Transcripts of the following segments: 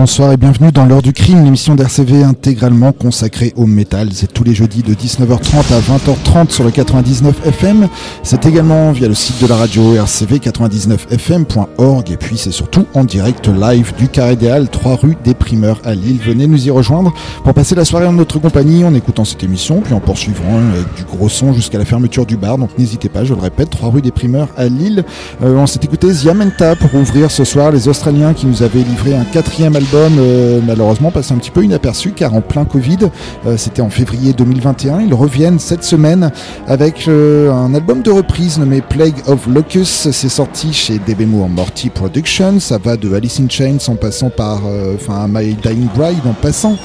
Bonsoir et bienvenue dans l'heure du crime, l'émission d'RCV intégralement consacrée au métal. C'est tous les jeudis de 19h30 à 20h30 sur le 99 FM. C'est également via le site de la radio rcv99fm.org et puis c'est surtout en direct live du Carré Idéal, 3 rue des Primeurs à Lille. Venez nous y rejoindre pour passer la soirée en notre compagnie en écoutant cette émission puis en poursuivant avec du gros son jusqu'à la fermeture du bar. Donc n'hésitez pas, je le répète, 3 rue des Primeurs à Lille. Euh, on s'est écouté Ziamenta pour ouvrir ce soir les Australiens qui nous avaient livré un quatrième album euh, malheureusement passé un petit peu inaperçu car en plein Covid, euh, c'était en février 2021. Ils reviennent cette semaine avec euh, un album de reprise nommé Plague of Locus. C'est sorti chez DB Moore Morty Productions. Ça va de Alice in Chains en passant par enfin My Dying Bride en passant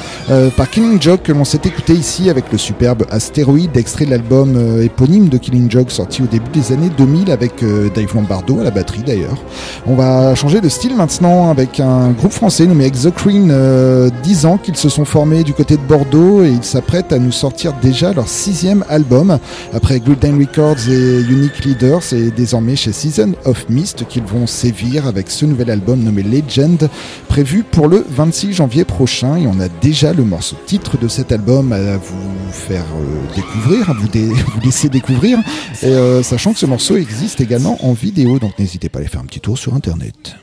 par Killing Joke que l'on s'est écouté ici avec le superbe Astéroïde, extrait de l'album éponyme de Killing Joke sorti au début des années 2000 avec Dave Lombardo à la batterie d'ailleurs. On va changer de style maintenant avec un groupe français nommé Exocrine, euh, 10 ans qu'ils se sont formés du côté de Bordeaux et ils s'apprêtent à nous sortir déjà leur sixième album. Après Golden Records et Unique Leader, c'est désormais chez Season of Mist qu'ils vont sévir avec ce nouvel album nommé Legend, prévu pour le 26 janvier prochain. Et on a déjà le morceau titre de cet album à vous faire euh, découvrir, à vous, laisser découvrir, euh, sachant que ce morceau existe également en vidéo, donc n'hésitez pas à aller faire un petit tour sur Internet.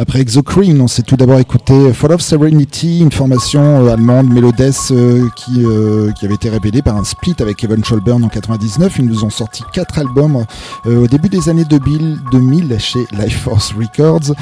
Après Exocrine, on s'est tout d'abord écouté Fall of Serenity, une formation euh, allemande mélodesse euh, qui, euh, qui avait été révélée par un split avec Evan Scholburn en 99. Ils nous ont sorti quatre albums au début des années 2000, 2000 chez Life Force Records.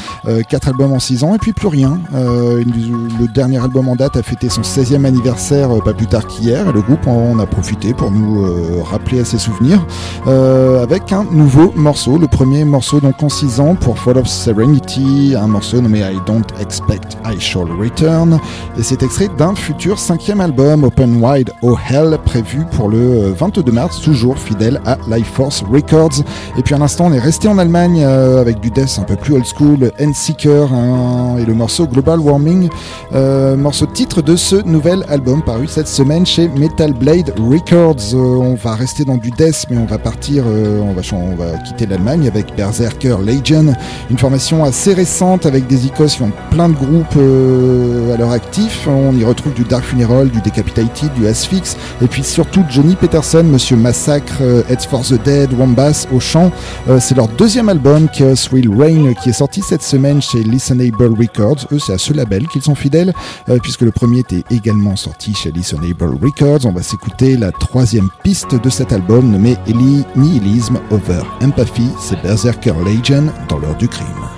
quatre albums en six ans et puis plus rien. le dernier album en date a fêté son 16e anniversaire pas plus tard qu'hier et le groupe en a profité pour nous rappeler à ses souvenirs avec un nouveau morceau. Le premier morceau donc en six ans pour Fall of Serenity, morceau nommé I Don't Expect I Shall Return. Et c'est extrait d'un futur cinquième album, Open Wide Oh Hell, prévu pour le 22 mars, toujours fidèle à Life Force Records. Et puis à l'instant, on est resté en Allemagne euh, avec du death un peu plus old school, Endseeker hein, et le morceau Global Warming, euh, morceau titre de ce nouvel album paru cette semaine chez Metal Blade Records. Euh, on va rester dans du death, mais on va partir, on, va, on va quitter l'Allemagne avec Berserker Legion, une formation assez récente avec des icônes qui ont plein de groupes euh, à leur actif. On y retrouve du Dark Funeral, du Decapitated, du Asphyx, et puis surtout Johnny Peterson, Monsieur Massacre, euh, Heads for the Dead, Wombass au chant. Euh, c'est leur deuxième album, Chaos Will Reign, qui est sorti cette semaine chez Listenable Records. Eux, c'est à ce label qu'ils sont fidèles, puisque le premier était également sorti chez Listenable Records. On va s'écouter la troisième piste de cet album nommé Eli Nihilism Over Empathy. C'est Berserker Legion dans l'heure du crime.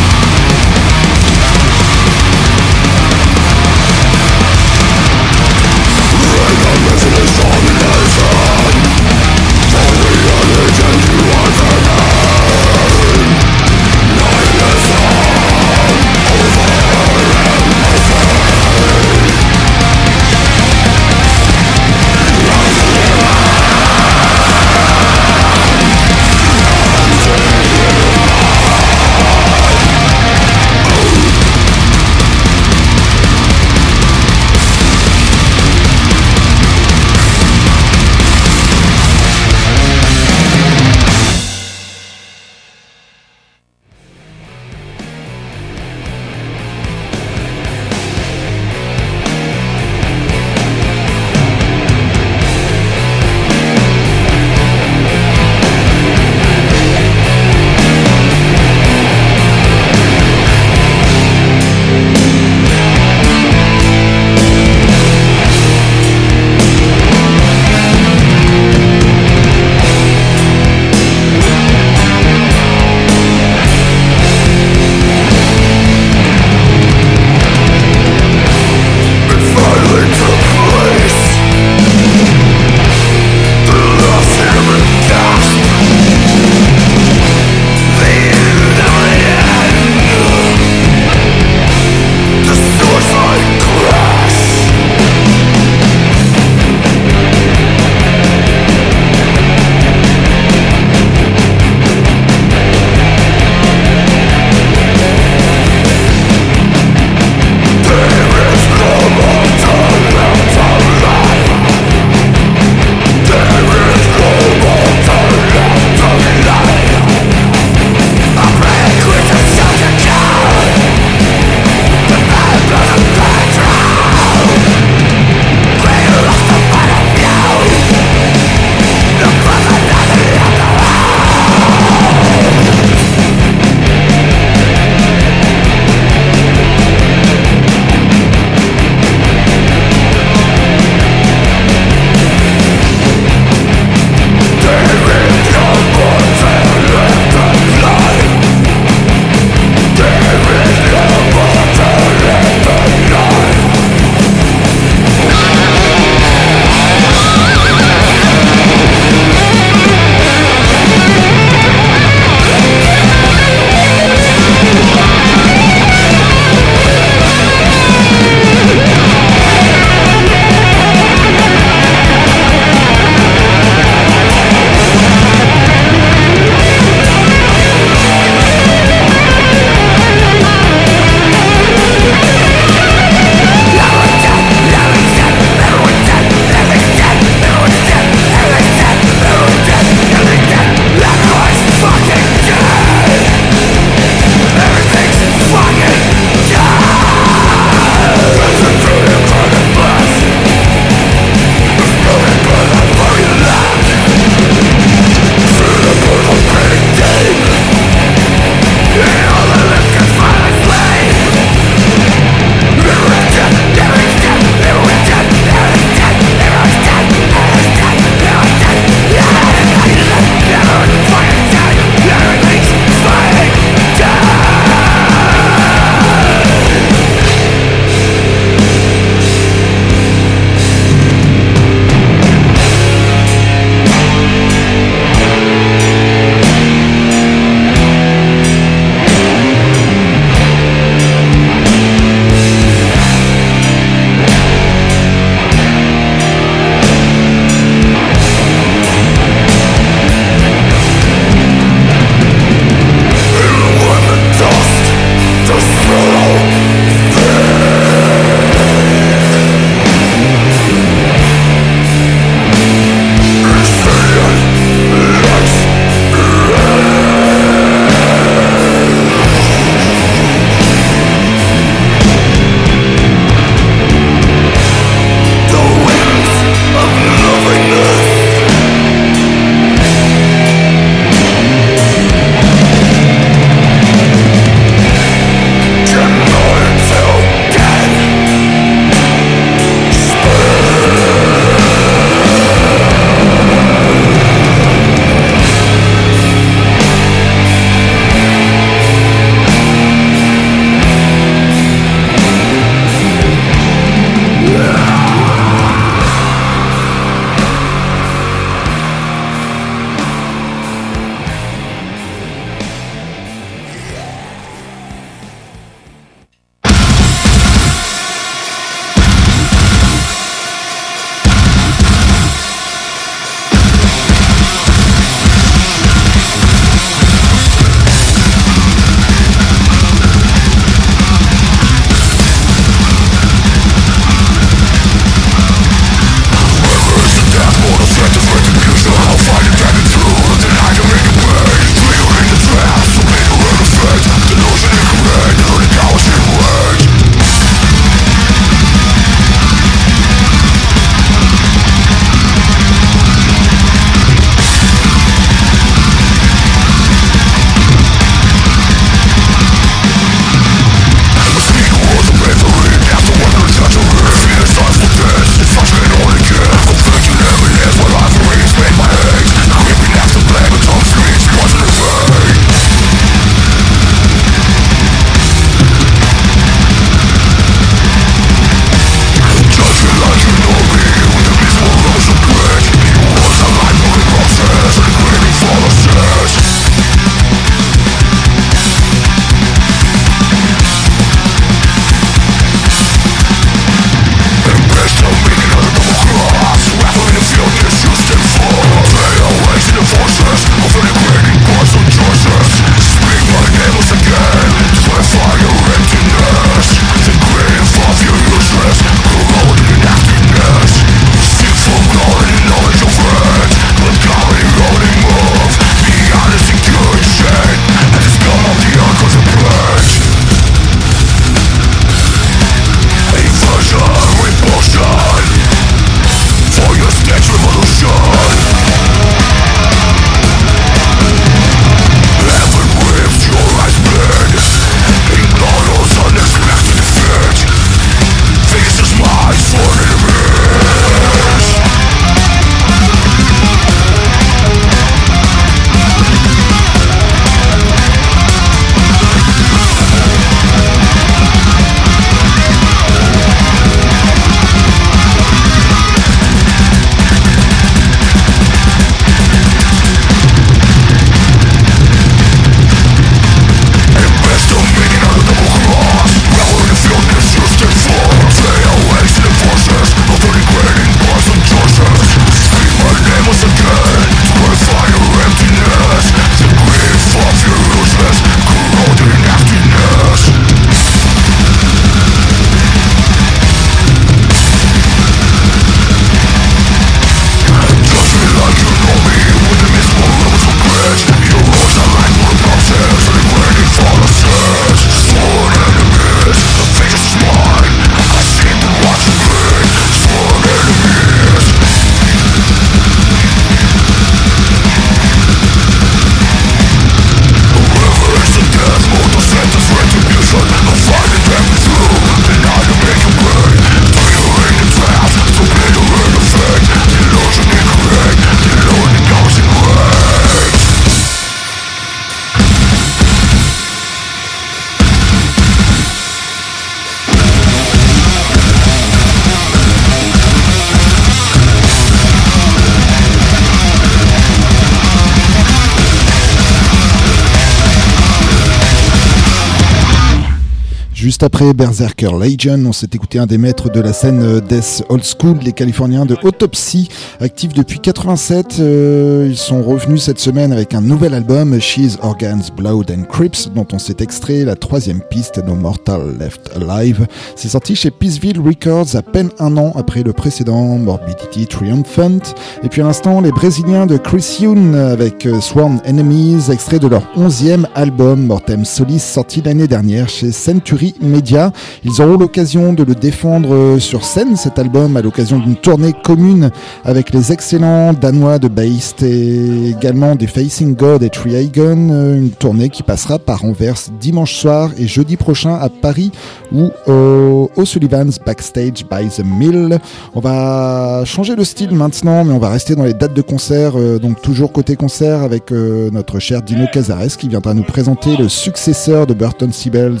Juste après Berserker Legion, on s'est écouté un des maîtres de la scène euh, Death Old School, les Californiens de Autopsy, actifs depuis 87. Euh, ils sont revenus cette semaine avec un nouvel album, She's Organs, Blood and Crips, dont on s'est extrait la troisième piste, No Mortal Left Alive. C'est sorti chez Peaceville Records à peine un an après le précédent, Morbidity Triumphant. Et puis à l'instant, les Brésiliens de Chris Youn avec euh, Sworn Enemies, extrait de leur onzième album, Mortem Solis, sorti l'année dernière chez Century Media. Ils auront l'occasion de le défendre euh, sur scène, cet album, à l'occasion d'une tournée commune avec les excellents Danois de Based et également des Facing God et Triagon, euh, une tournée qui passera par Anvers dimanche soir et jeudi prochain à Paris ou au, Sullivan's Backstage by the Mill. On va changer de style maintenant, mais on va rester dans les dates de concert, euh, donc toujours côté concert avec notre cher Dino Cazares qui viendra nous présenter le successeur de Burton Sibels,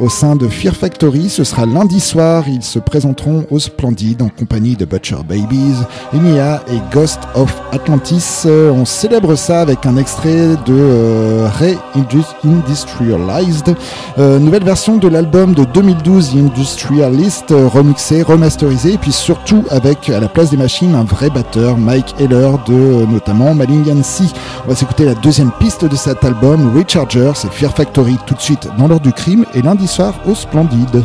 au sein de Fear Factory. Ce sera lundi soir. Ils se présenteront au Splendide en compagnie de Butcher Babies, Enya et Ghost of Atlantis. Euh, on célèbre ça avec un extrait de euh, Re-Industrialized, euh, nouvelle version de l'album de 2012 Industrialist, remixé, remasterisé, et puis surtout avec à la place des machines un vrai batteur, Mike Heller de notamment Malignancy. On va s'écouter la deuxième piste de cet album, Recharger, c'est Fear Factory tout de suite dans l'heure du crime et lundi soir au Splendide.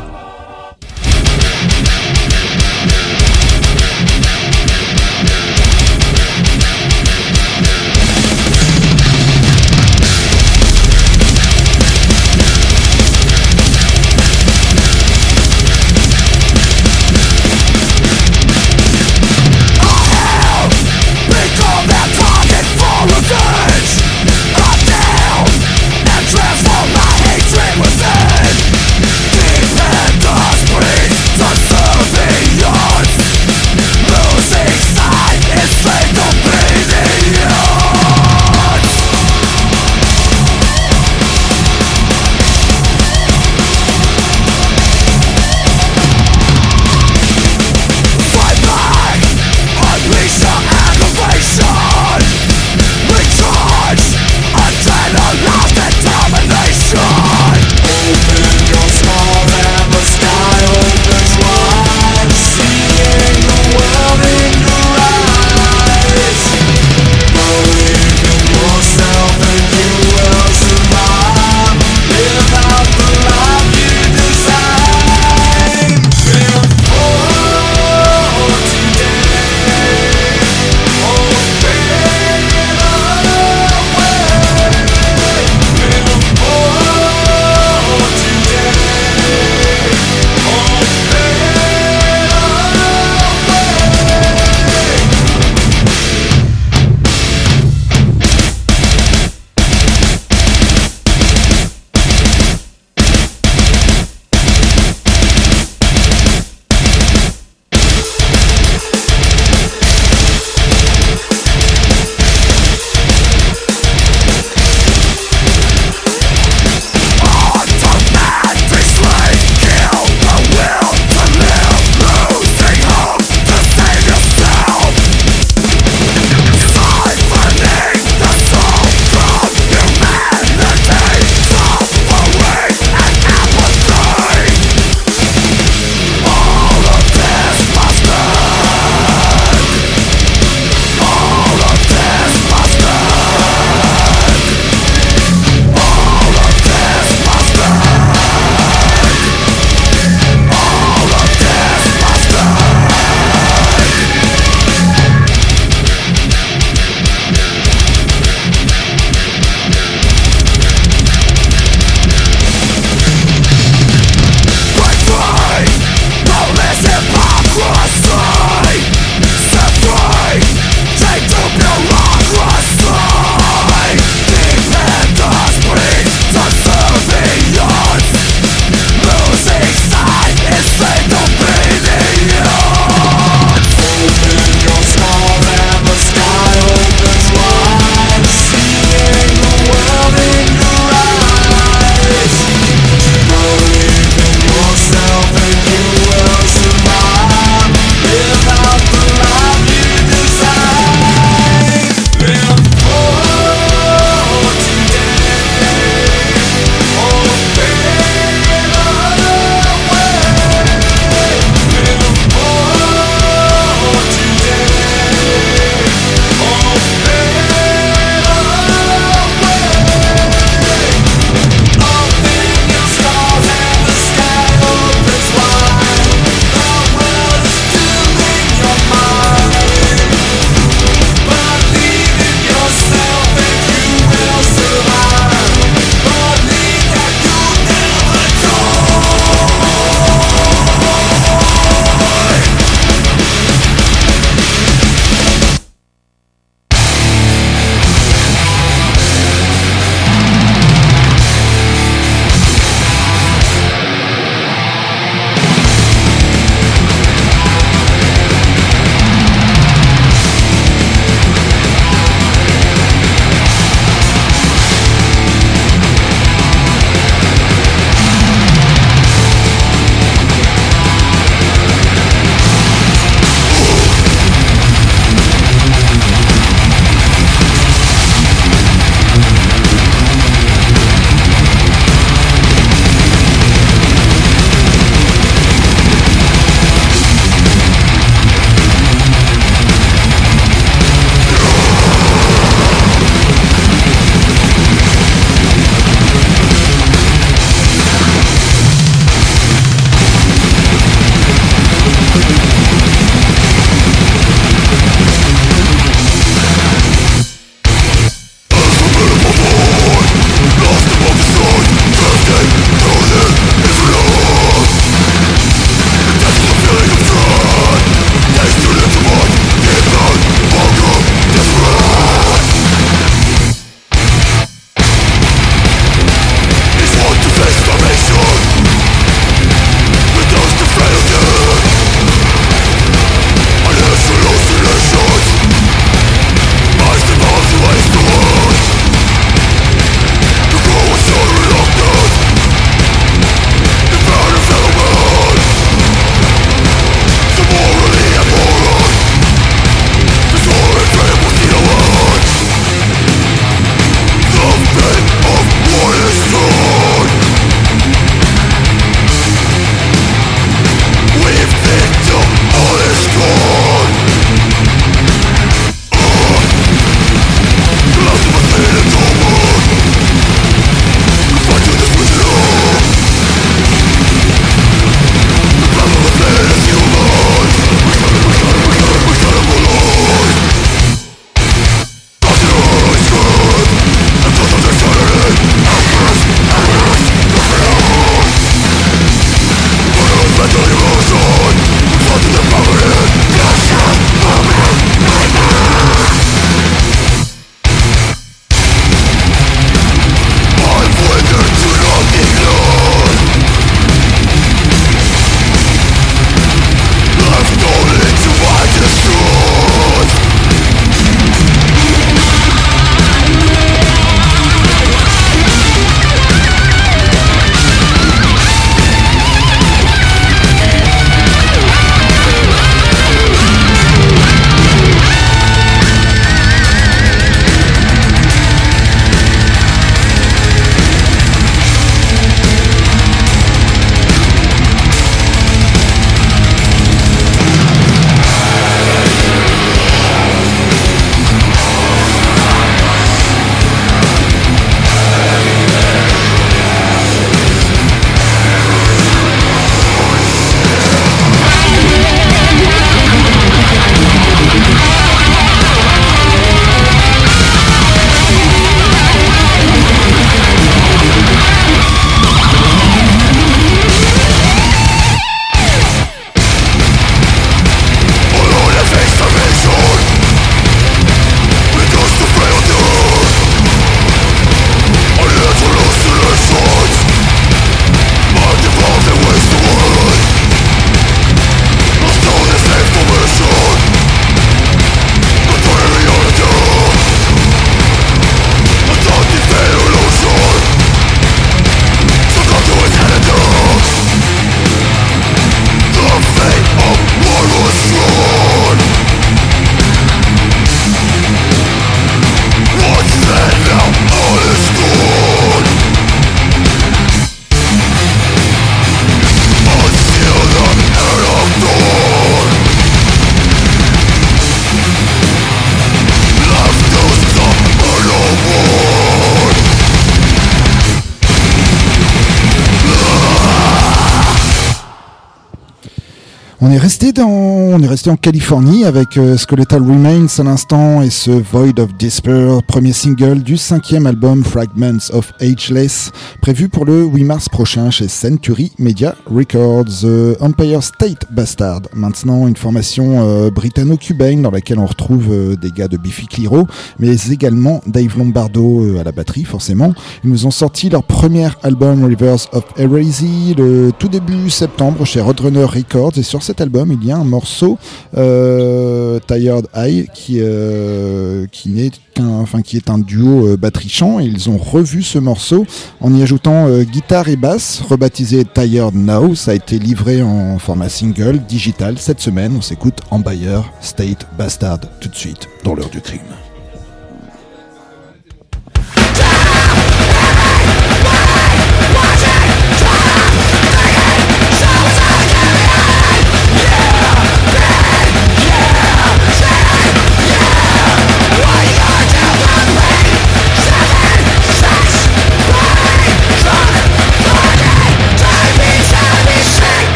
On est resté dans, on est resté en Californie avec euh, Skeletal Remains à l'instant et ce Void of Despair, premier single du cinquième album Fragments of Ageless, prévu pour le 8 mars prochain chez Century Media Records. Empire State Bastard, maintenant une formation euh, britanno-cubaine dans laquelle on retrouve euh, des gars de Biffy Clyro, mais également Dave Lombardo à la batterie forcément. Ils nous ont sorti leur premier album Rivers of Heresy le tout début septembre chez Roadrunner Records et sur cet album, il y a un morceau euh, Tired Eye qui euh, n'est enfin qui est un duo euh, batterie chant. Ils ont revu ce morceau en y ajoutant guitare et basse, rebaptisé Tired Now. Ça a été livré en format single digital cette semaine. On s'écoute en Bayer State Bastard tout de suite dans l'heure du crime.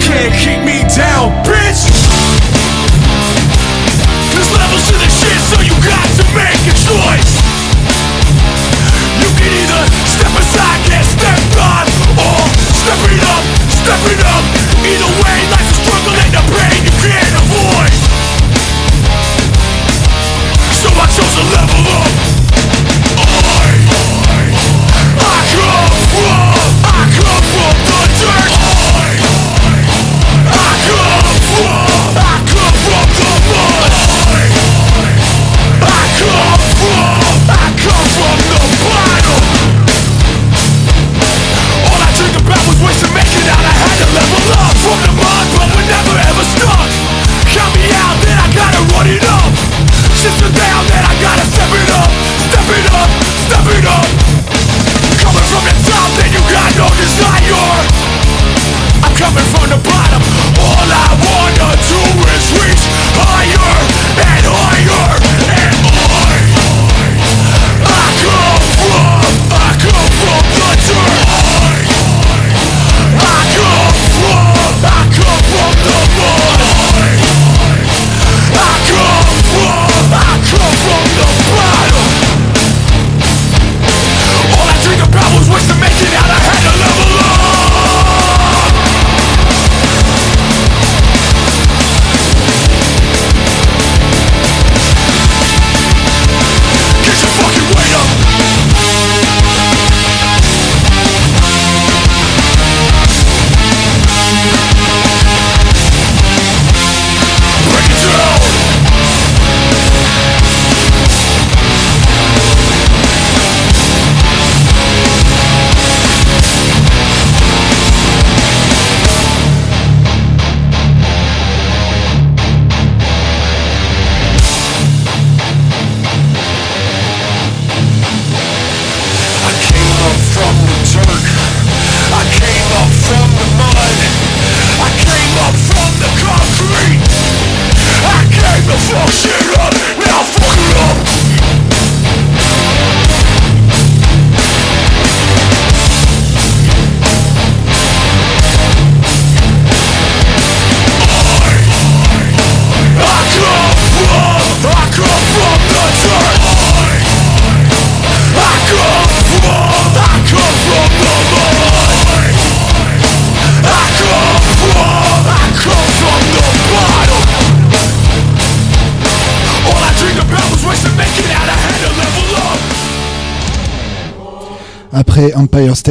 Can't keep me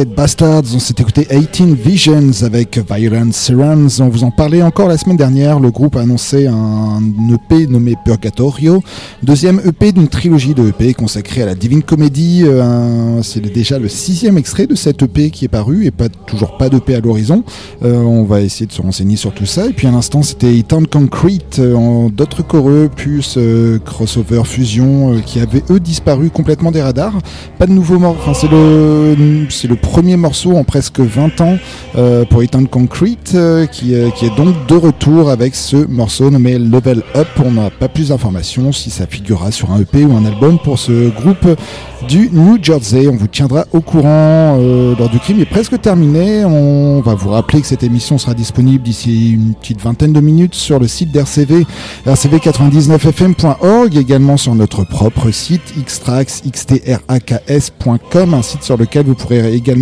Bastards, on s'est écouté 18 Visions avec Violent Sirens. On vous en parlait encore la semaine dernière. Le groupe a annoncé un EP nommé Purgatorio, deuxième EP d'une trilogie de EP consacrée à la Divine Comedy. Euh, c'est déjà le sixième extrait de cette EP qui est paru et pas toujours pas d'EP à l'horizon. Euh, on va essayer de se renseigner sur tout ça. Et puis à l'instant, c'était Eton Concrete euh, d'autres choreux, plus crossover fusion qui avaient eux disparu complètement des radars. Pas de nouveaux morts. Enfin, c'est le c'est le premier morceau en presque 20 ans euh, pour Ethan Concrete euh, qui, qui, est donc de retour avec ce morceau nommé Level Up. On n'a pas plus d'informations si ça figurera sur un EP ou un album pour ce groupe du New Jersey. On vous tiendra au courant euh, lors du crime est presque terminé. On va vous rappeler que cette émission sera disponible d'ici une petite vingtaine de minutes sur le site d'RCV, rcv99fm.org, également sur notre propre site xtrax.com, un site sur lequel vous pourrez également,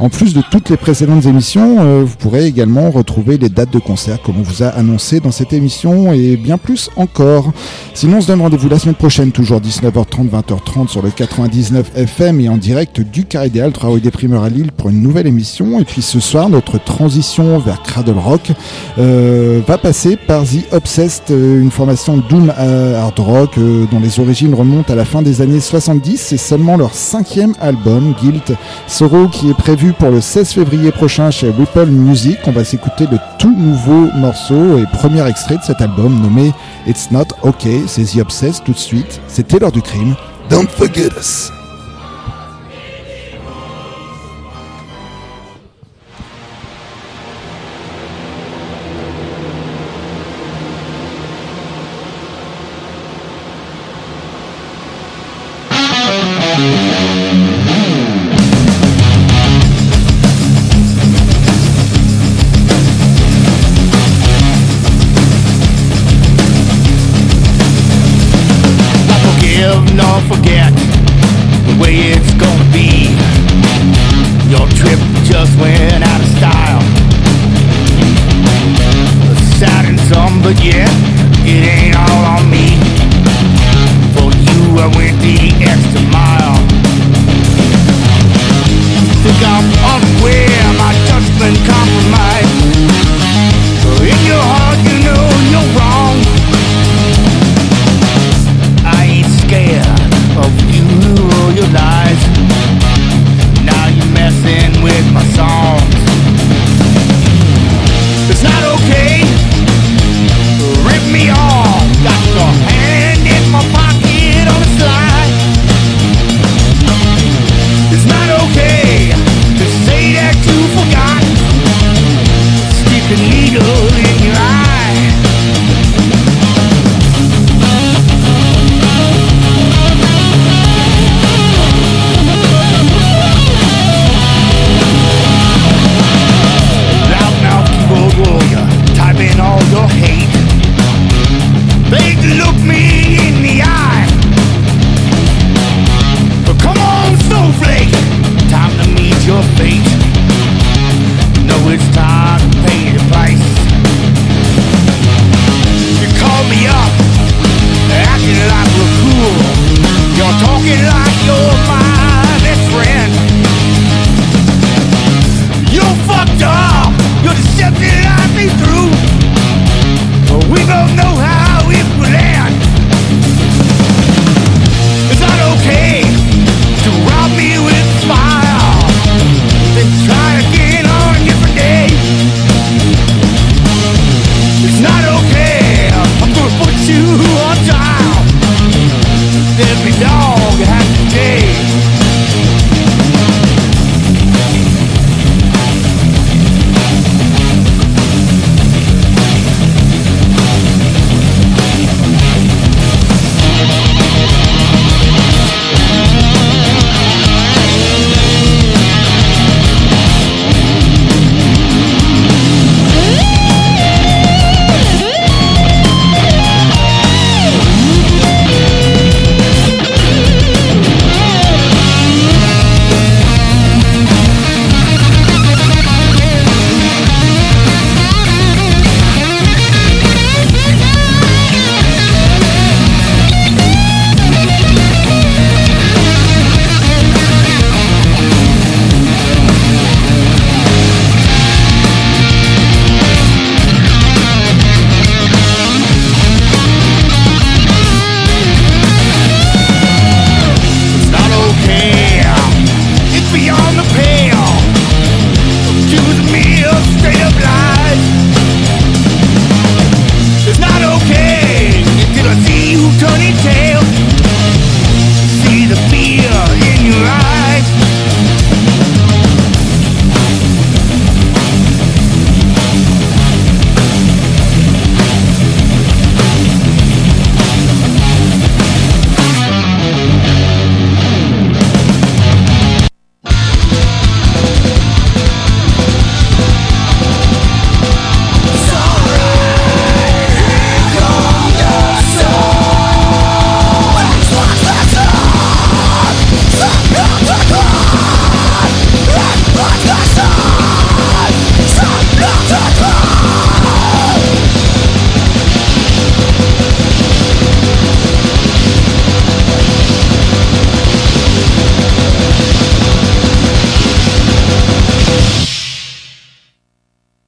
en plus de toutes les précédentes émissions, euh, vous pourrez également retrouver les dates de concert comme on vous a annoncé dans cette émission et bien plus encore. Sinon, on se donne rendez-vous la semaine prochaine, toujours 19h30, 20h30 sur le 99 FM et en direct du Carré des 3 rue des Primeurs à Lille pour une nouvelle émission. Et puis ce soir, notre transition vers Cradle Rock euh, va passer par The Obsessed, euh, une formation Doom Hard Rock dont les origines remontent à la fin des années 70. C'est seulement leur cinquième album, Guild Qui est prévu pour le 16 février prochain chez Ripple Music. On va s'écouter le tout nouveau morceau et premier extrait de cet album nommé It's Not OK. C'est The Obsessed tout de suite. C'était l'heure du crime. Don't forget us.